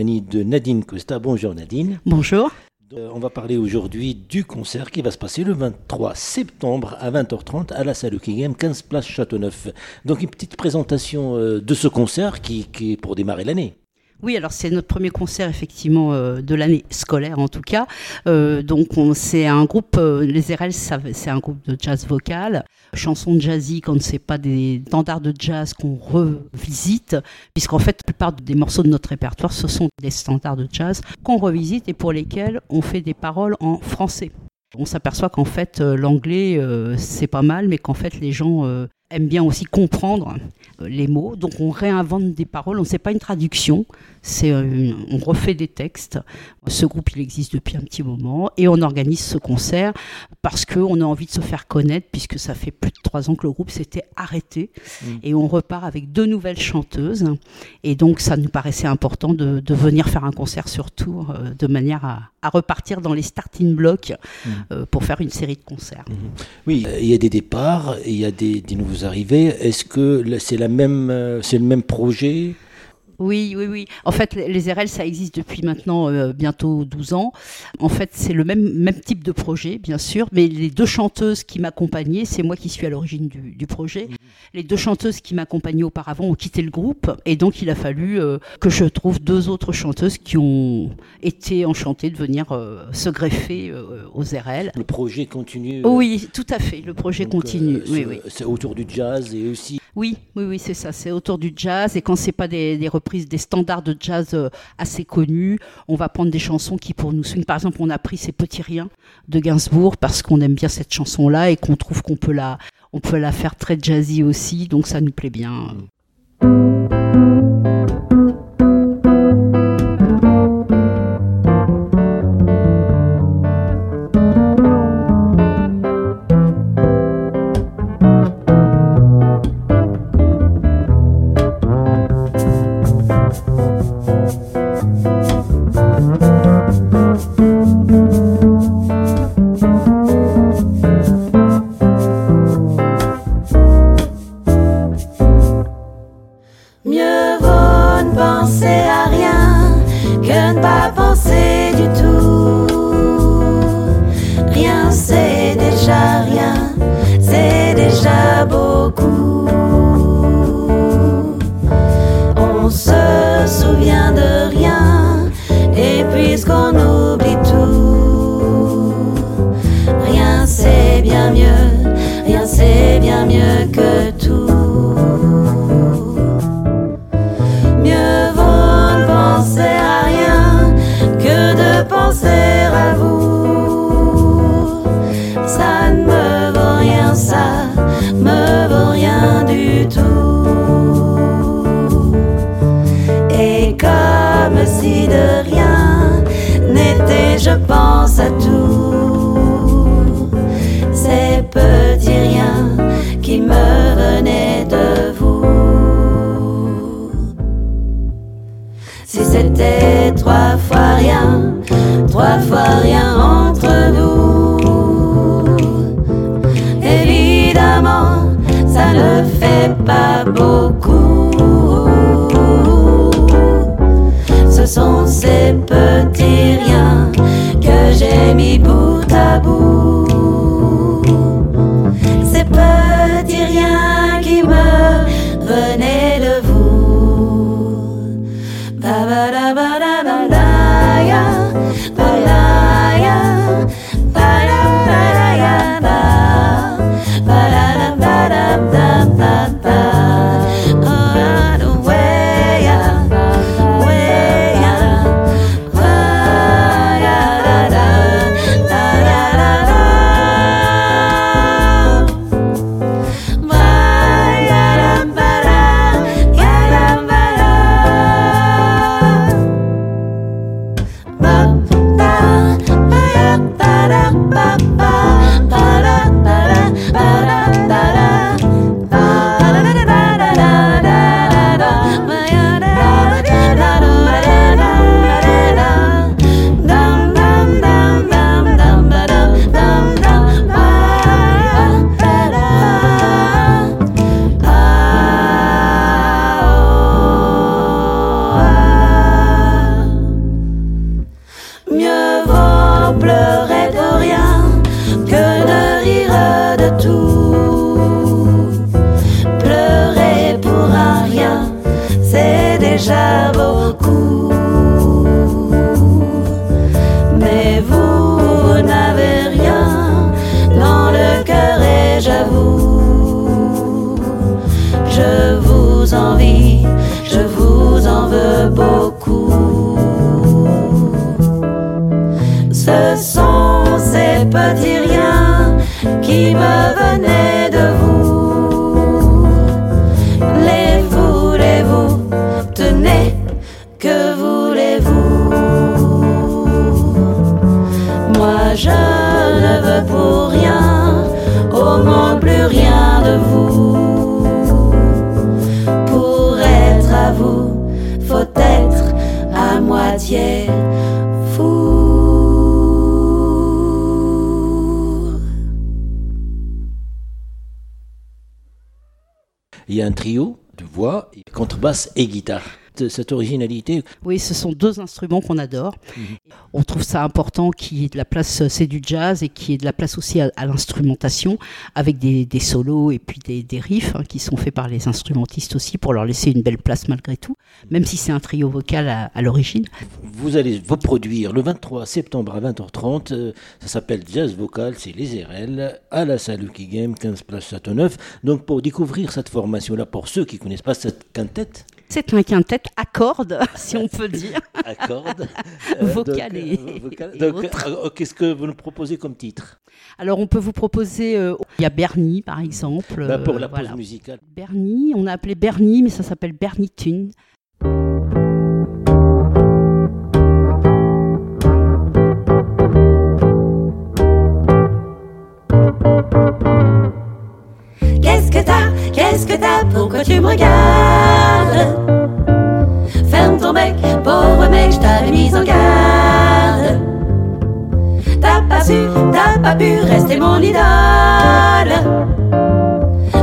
compagnie de Nadine Costa. Bonjour Nadine. Bonjour. Euh, on va parler aujourd'hui du concert qui va se passer le 23 septembre à 20h30 à la salle Game, 15 place Châteauneuf. Donc une petite présentation euh, de ce concert qui, qui est pour démarrer l'année. Oui, alors c'est notre premier concert effectivement euh, de l'année scolaire en tout cas. Euh, donc c'est un groupe, euh, les RL, c'est un groupe de jazz vocal, chansons jazzy quand c'est pas des standards de jazz qu'on revisite, puisqu'en fait la plupart des morceaux de notre répertoire ce sont des standards de jazz qu'on revisite et pour lesquels on fait des paroles en français. On s'aperçoit qu'en fait l'anglais c'est pas mal, mais qu'en fait les gens aiment bien aussi comprendre les mots. Donc on réinvente des paroles. On ne sait pas une traduction. C'est euh, on refait des textes. Ce groupe il existe depuis un petit moment et on organise ce concert parce qu'on a envie de se faire connaître puisque ça fait plus de trois ans que le groupe s'était arrêté mm. et on repart avec deux nouvelles chanteuses et donc ça nous paraissait important de, venir faire un concert sur tour euh, de manière à, repartir dans les starting blocks mm. euh, pour faire une série de concerts. Mm-hmm. Oui, il y a des départs, il y a des, des nouveaux arrivés. Est-ce que c'est même, c'est le même projet? Oui, oui, oui. En fait, les RL, ça existe depuis maintenant euh, bientôt 12 ans. En fait, c'est le même, même type de projet, bien sûr. Mais les deux chanteuses qui m'accompagnaient, c'est moi qui suis à l'origine du, projet. Mhm. Les deux chanteuses qui m'accompagnaient auparavant ont quitté le groupe. Et donc, il a fallu euh, que je trouve deux autres chanteuses qui ont été enchantées de venir euh, se greffer aux RL. Le projet continue Oui, tout à fait. Le projet continue. oui, oui. C'est autour du jazz et aussi. Oui, oui, oui, c'est ça. C'est autour du jazz. Et quand c'est pas des, des des standards de jazz euh, assez connus. On va prendre des chansons qui pour nous swing. Par exemple, on a pris ces petits riens de Gainsbourg parce qu'on aime bien cette chanson-là et qu'on trouve qu'on peut la, on peut la faire très jazzy aussi. Donc ça nous plaît bien. Baby boo. Il y a un trio de voix, contrebasse et guitare. Cette originalité, Oui, ce sont deux instruments qu'on adore. On trouve ça important qu'il y ait de la place, euh, c'est du jazz, et qu'il y ait de la place aussi à, à l'instrumentation, avec des, des solos et puis des, des riffs hein, qui sont faits par les instrumentistes aussi, pour leur laisser une belle place malgré tout, même si c'est un trio vocal à, à l'origine. vous allez vous produire le 23 septembre à 20h30. euh, ça s'appelle Jazz Vocal, c'est les RL, à la salle Lucky Game, 15 place Châteauneuf. Donc pour découvrir cette formation-là, pour ceux qui ne connaissent pas cette quintette, C'est un quintet à cordes, si on peut dire. à cordes, Vocal donc, et- vocal. et Donc, autres. qu'est-ce que vous nous proposez comme titre? Alors on peut vous proposer, euh, il y a Bernie par exemple. Bah, Pour euh, la pause voilà. musicale. Bernie, on a appelé Bernie, mais ça s'appelle Bernie Tune. Qu'est-ce que t'as? Pourquoi tu me regardes? Ferme ton bec, pauvre mec, je t'avais mis en garde. T'as pas su, t'as pas pu rester mon idole.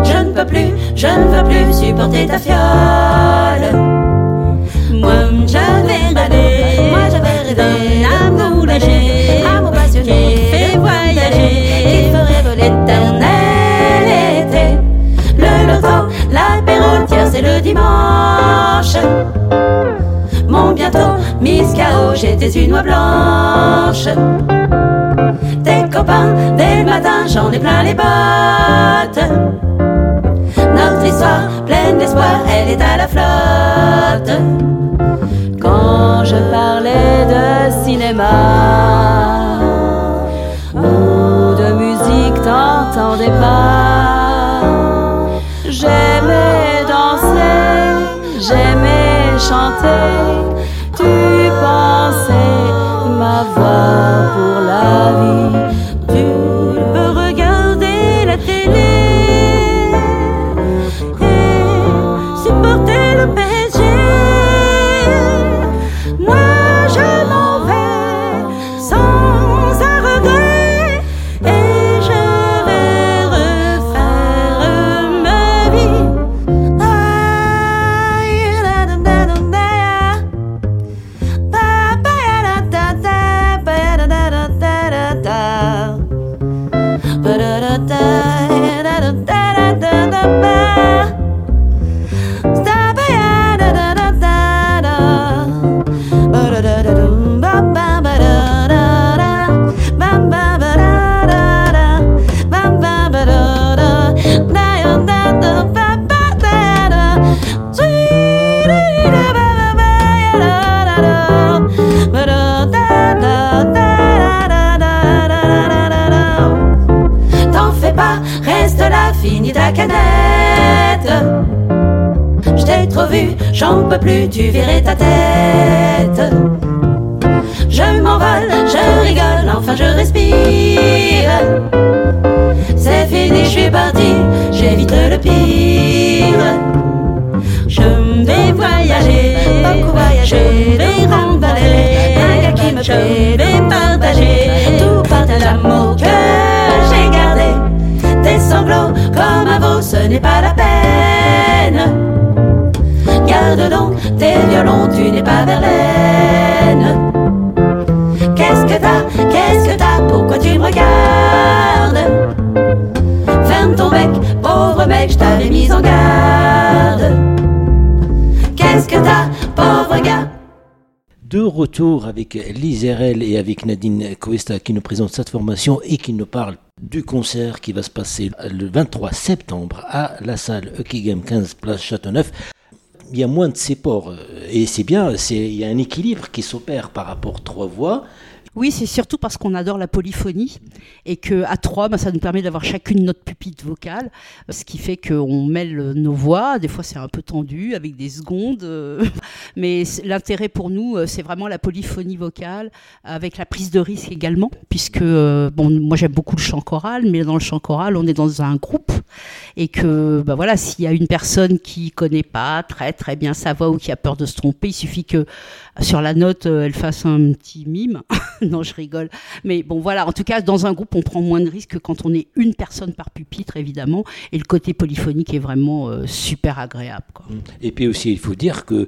Je ne peux plus, je ne veux plus supporter ta fiole. Moi j'avais rêvé, moi j'avais rêvé d'un amour léger, Mon bientôt, Miss KO, j'étais une oie blanche. Tes copains, dès le j'en ai plein les bottes. Notre histoire, pleine d'espoir, elle est à la flotte. Quand je parlais de cinéma ou de musique, t'entendais pas. J'en peux plus, tu verrais ta tête. Je m'envole, je rigole, enfin je respire. C'est fini, je suis parti, j'évite le pire. Je vais voyager, beaucoup voyager, je vais remballer un gars qui me plaît, je vais partager tout partage l'amour que j'ai gardé. Tes sanglots comme un veau, ce n'est pas la peine. De retour avec Lise Erel et avec Nadine Cuesta qui nous présente cette formation et qui nous parle du concert qui va se passer le 23 septembre à la salle Game 15 Place Châteauneuf. Il y a moins de séports euh, et c'est bien, il y a un équilibre qui s'opère par rapport aux trois voix. Oui, c'est surtout parce qu'on adore la polyphonie et que à trois, bah, ça nous permet d'avoir chacune notre pupitre vocale, ce qui fait qu'on mêle nos voix. Des fois, c'est un peu tendu avec des secondes, euh, mais l'intérêt pour nous, euh, c'est vraiment la polyphonie vocale avec la prise de risque également, puisque euh, bon, moi j'aime beaucoup le chant choral, mais dans le chant choral, on est dans un groupe et que bah voilà, s'il y a une personne qui connaît pas très très bien sa voix ou qui a peur de se tromper, il suffit que sur la note, euh, elle fasse un petit mime. non, je rigole. Mais bon, voilà. En tout cas, dans un groupe, on prend moins de risques que quand on est une personne par pupitre, évidemment. Et le côté polyphonique est vraiment euh, super agréable. quoi. Et puis aussi, il faut dire que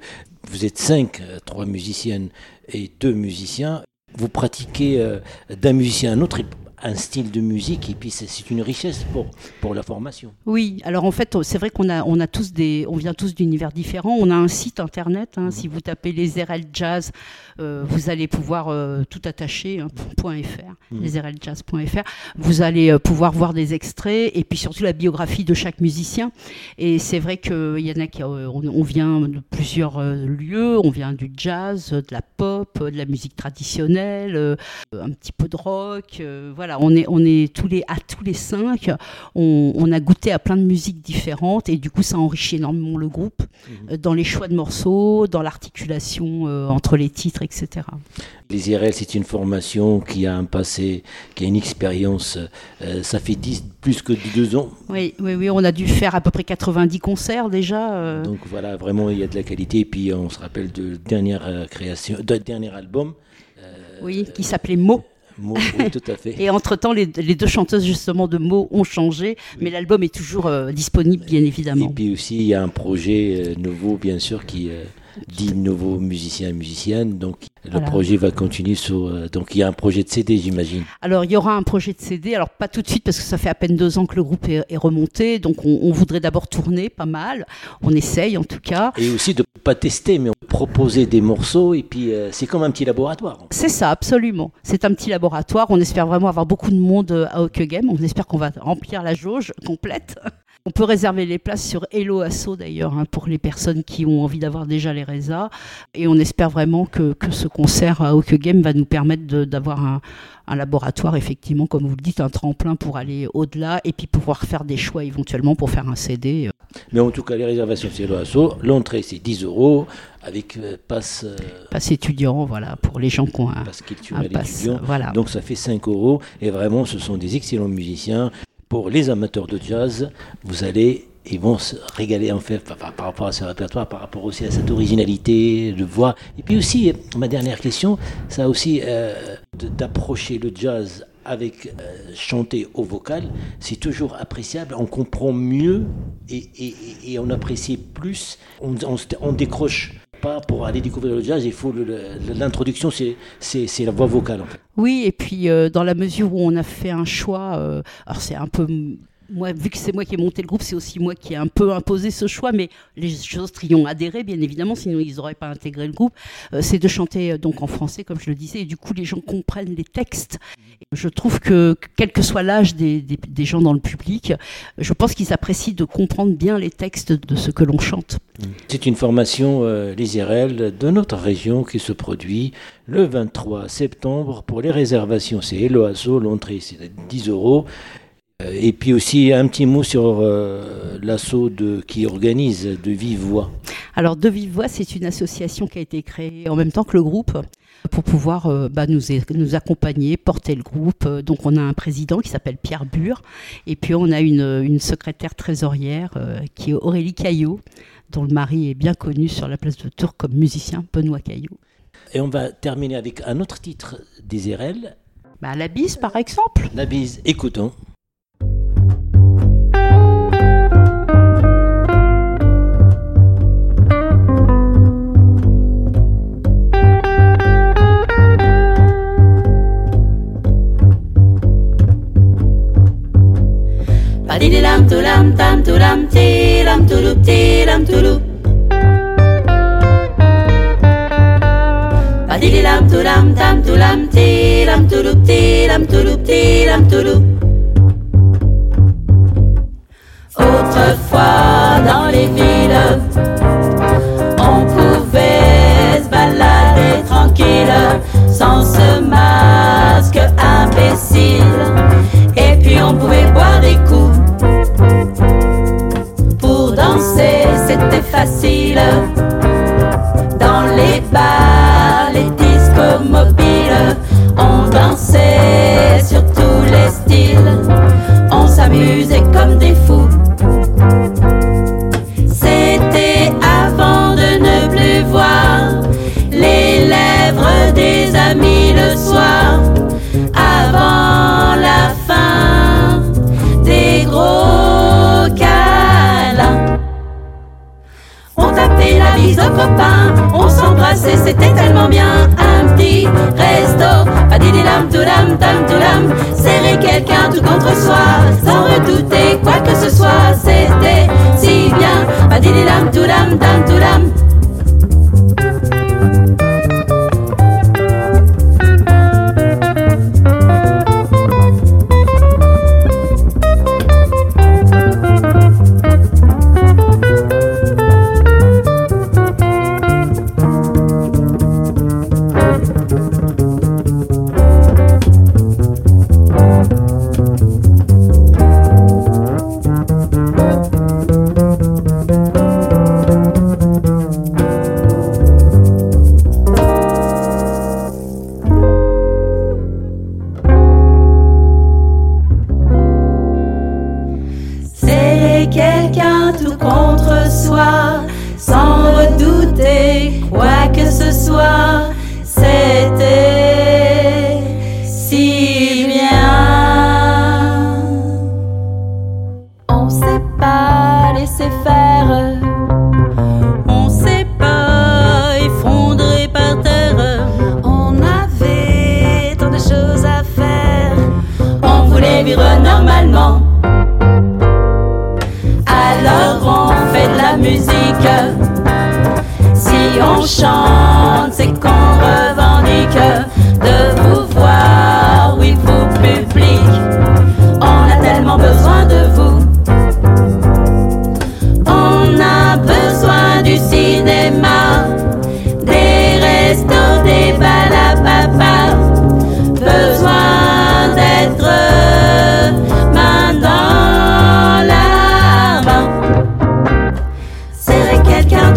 vous êtes cinq, euh, trois musiciennes et deux musiciens. Vous pratiquez d'un musicien à un autre un style de musique et puis c'est- une richesse pour, pour la formation. Oui, alors en fait, c'est vrai qu'on a, on a tous des, on vient tous d'univers différents. On a un site internet. hein, Si vous tapez les RL Jazz, euh, vous allez pouvoir euh, tout attacher. Hein, .fr, Mhm. lesrljazz.fr. Vous allez euh, pouvoir voir des extraits et puis surtout la biographie de chaque musicien. Et c'est vrai qu'il y en a qui, on, on vient de plusieurs lieux. On vient du jazz, de la pop, de la musique traditionnelle, un petit peu de rock. euh, voilà, on est, on est tous les, à tous les cinq on, on a goûté à plein de musiques différentes et du coup ça enrichit énormément le groupe euh, dans les choix de morceaux, dans l'articulation euh, entre les titres, etc. Les IRL, c'est une formation qui a un passé, qui a une expérience. euh, ça fait 10, plus que deux ans. Oui, oui, oui, on a dû faire à peu près 90 concerts déjà. euh, Donc voilà, vraiment, il y a de la qualité. Et puis on se rappelle de dernière création, de dernier album. oui, qui s'appelait Mo. Mo- oui, tout à fait. Et entre-temps, les, les deux chanteuses justement de Mo ont changé, mais l'album est toujours euh, disponible, bien Et évidemment. puis aussi, il y a un projet euh, nouveau, bien sûr, qui euh, dit nouveaux musiciens et musiciennes. Donc le Voilà. projet va continuer sur. euh, donc il y a un projet de CD, j'imagine. Alors, il y aura un projet de CD. Alors, pas tout de suite, parce que ça fait à peine deux ans que le groupe est, est remonté. Donc, on, on voudrait d'abord tourner pas mal. On essaye, en tout cas. Et aussi de pas tester, mais proposer des morceaux. Et puis euh, c'est comme un petit laboratoire. C'est ça, absolument. C'est un petit laboratoire. On espère vraiment avoir beaucoup de monde euh, à Hockey Game. On espère qu'on va remplir la jauge complète. On peut réserver les places sur Hello Asso d'ailleurs hein, pour les personnes qui ont envie d'avoir déjà les résas. Et on espère vraiment que, que ce concert à Hockey Game va nous permettre d'avoir un, un laboratoire, effectivement, comme vous le dites, un tremplin pour aller au-delà et puis pouvoir faire des choix éventuellement pour faire un CD. Mais en tout cas, les réservations, c'est l'OASO. L'entrée, c'est 10 euros avec euh, passe, euh, Passe étudiant, voilà, pour les gens qui ont un, passe un culturel pass. étudiant. Voilà. Donc ça fait 5 euros. Et vraiment, ce sont des excellents musiciens. Pour les amateurs de jazz, vous allez. Ils vont se régaler en fait par, rapport à ce répertoire, par rapport aussi à cette originalité de voix. Et puis aussi, ma dernière question, ça aussi euh, d'approcher le jazz avec euh, chanter au vocal, c'est toujours appréciable. On comprend mieux et, et- et- on apprécie plus. On, on on décroche pas pour aller découvrir le jazz. Il faut l'introduction, c'est la voix vocale. Oui, et puis euh, dans la mesure où on a fait un choix, euh, alors c'est un peu moi, vu que c'est moi qui ai monté le groupe, c'est aussi moi qui ai un peu imposé ce choix, mais les autres y ont adhéré, bien évidemment, sinon ils n'auraient pas intégré le groupe. Euh, c'est de chanter euh, donc en français, comme je le disais, et du coup les gens comprennent les textes. Je trouve que, que quel que soit l'âge des, gens dans le public, je pense qu'ils apprécient de comprendre bien les textes de ce que l'on chante. C'est une formation, euh, les de notre région qui se produit le 23 septembre. Pour les réservations, c'est Eloasso, l'entrée c'est 10 euros. Euh, Et puis aussi un petit mot sur euh, l'assaut qui organise de vive voix. Alors, De Vive Voix, c'est une association qui a été créée en même temps que le groupe pour pouvoir euh, bah, nous, accompagner, porter le groupe. Euh, Donc, on a un président qui s'appelle Pierre Bure, et puis on a une, une secrétaire trésorière euh, qui est Aurélie Caillot, dont le mari est bien connu sur la place de Tours comme musicien, Benoît Caillot. Et on va terminer avec un autre titre des IRL, Bah, la bise, par exemple. La bise, écoutons. 빰뚜람 띠람 뚜룹 띠람 뚜룹 바디리람 뚜람 땀뚜람 띠람 뚜룹 띠람 뚜룹 띠람 뚜룹 tellement bien. Un petit resto, padidilam toulam tam toulam, serrer quelqu'un tout contre soi, sans redouter quoi que ce soit, c'était si bien. Padidilam toulam tam toulam. C'est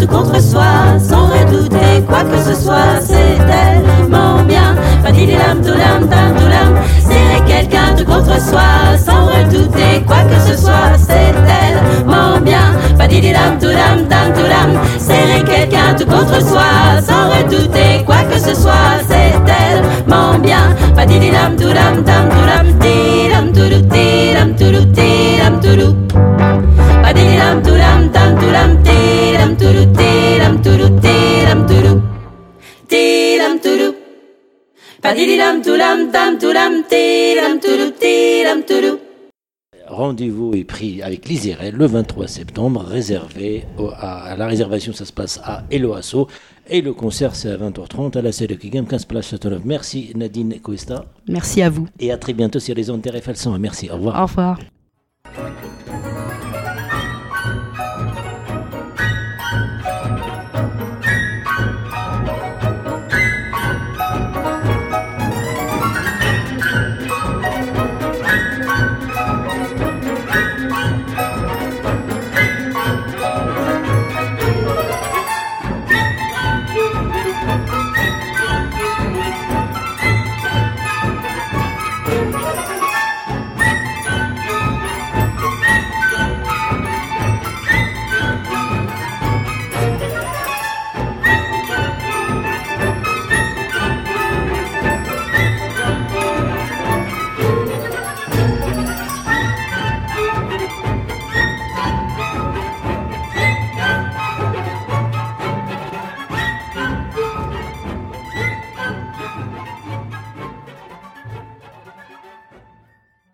tout contre soi, sans redouter quoi que ce soit, c'est tellement bien. Padidilam toulam tam toulam. Serrer quelqu'un tout contre soi, sans redouter quoi que ce soit, c'est tellement bien. Padidilam toulam tam toulam. Serrer quelqu'un tout contre soi, sans redouter quoi que ce soit, c'est tellement bien. Padidilam toulam tam toulam. Rendez-vous est pris avec l'Isérel le 23 septembre, réservé au- à, à la réservation, ça se passe à Eloasso. Et le concert, c'est à 20h30 à la salle de Kigam, 15 place Châteauneuf. Merci Nadine Cuesta. Merci à vous. Et à très bientôt sur les ondes RFL 100. Merci, au revoir. Au revoir.